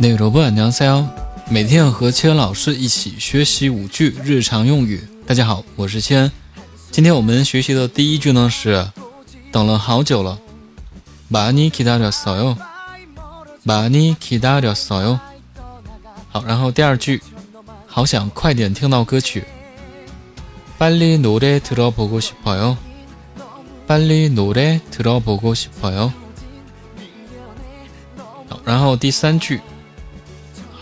那여러분안녕하세요每天和千老师一起学习五句日常用语。大家好，我是千。今天我们学习的第一句呢是等了好久了，많이기다렸어 요， 많이기다렸어 요。 好，然后第二句，好想快点听到歌曲，빨리노래들어보고싶어 요， 빨리노래들어보고싶어 요。 好，然后第三句。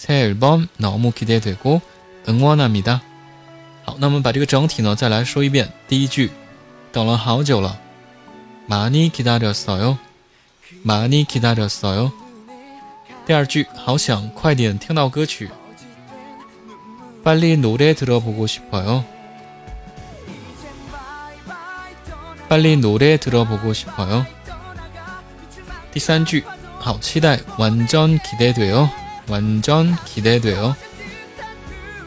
새앨범너무기대되고응원합니다好，那么把这个整体呢再来说一遍。第一句，等了好久了，많이기다렸어 요， 많이기다렸어 요。 第二句，好想快点听到歌曲，빨리노래들어보고싶어 요， 빨리노래들어보고싶어 요。 第三句，好期待，완전기대돼 요。 완전기대돼 요。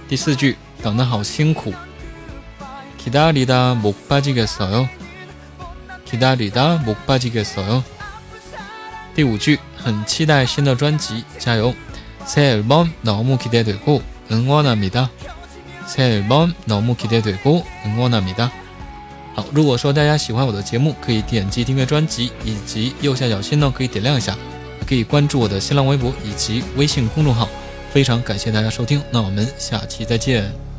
第四句，等得好辛苦。기다리다목빠지겠어 요。 기다리다목빠지겠어 요。 第五句，很期待新的专辑，加油！새앨범너무기대되고응원합니다새 앨범너무기대되고응원합니다好，如果说大家喜欢我的节目，可以点击订阅专辑，以及右下角心呢可以点亮一下。 可以关注我的新浪微博以及微信公众号，非常感谢大家收听，那我们下期再见。